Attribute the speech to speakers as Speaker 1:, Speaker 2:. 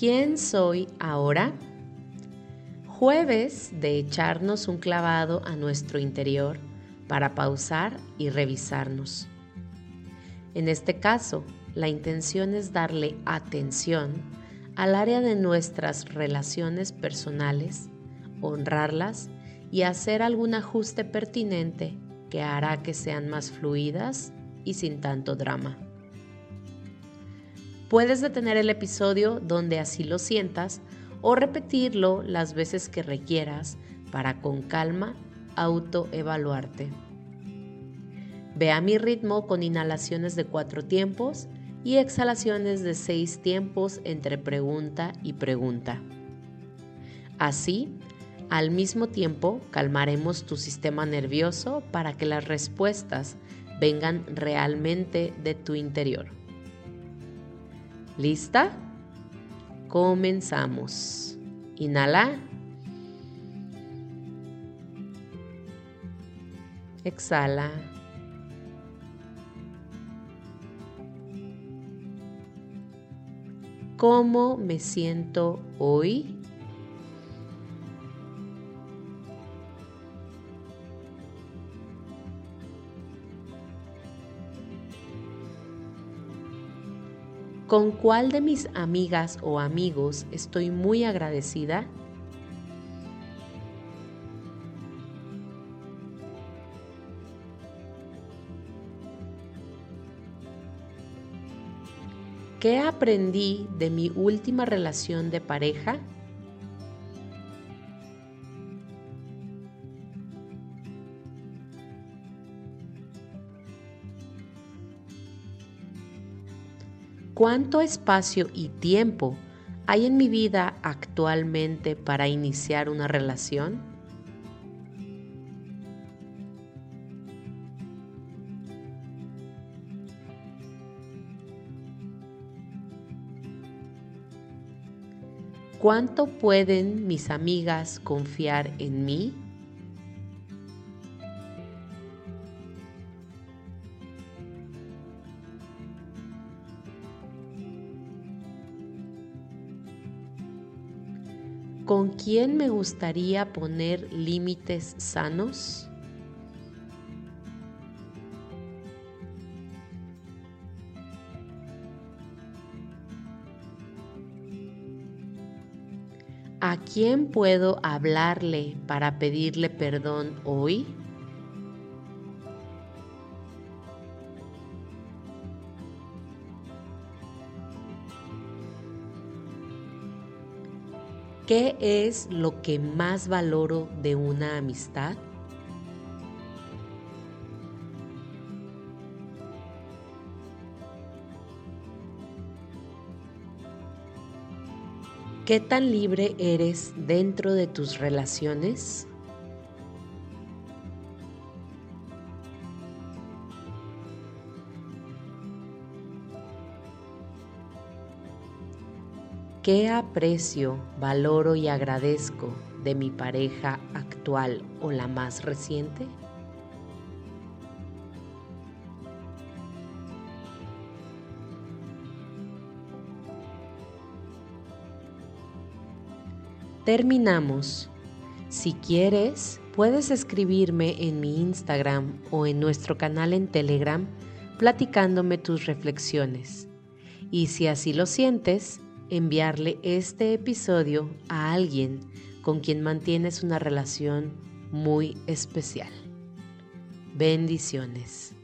Speaker 1: ¿Quién soy ahora? Jueves de echarnos un clavado a nuestro interior para pausar y revisarnos. En este caso, la intención es darle atención al área de nuestras relaciones personales, honrarlas y hacer algún ajuste pertinente que hará que sean más fluidas y sin tanto drama. Puedes detener el episodio donde así lo sientas o repetirlo las veces que requieras para con calma autoevaluarte. Ve a mi ritmo con inhalaciones de cuatro tiempos y exhalaciones de seis tiempos entre pregunta y pregunta. Así, al mismo tiempo, calmaremos tu sistema nervioso para que las respuestas vengan realmente de tu interior. ¿Lista? Comenzamos. Inhala. Exhala. ¿Cómo me siento hoy? ¿Con cuál de mis amigas o amigos estoy muy agradecida? ¿Qué aprendí de mi última relación de pareja? ¿Cuánto espacio y tiempo hay en mi vida actualmente para iniciar una relación? ¿Cuánto pueden mis amigas confiar en mí? ¿Con quién me gustaría poner límites sanos? ¿A quién puedo hablarle para pedirle perdón hoy? ¿Qué es lo que más valoro de una amistad? ¿Qué tan libre eres dentro de tus relaciones? ¿Qué aprecio, valoro y agradezco de mi pareja actual o la más reciente? Terminamos. Si quieres, puedes escribirme en mi Instagram o en nuestro canal en Telegram platicándome tus reflexiones. Y si así lo sientes, enviarle este episodio a alguien con quien mantienes una relación muy especial. Bendiciones.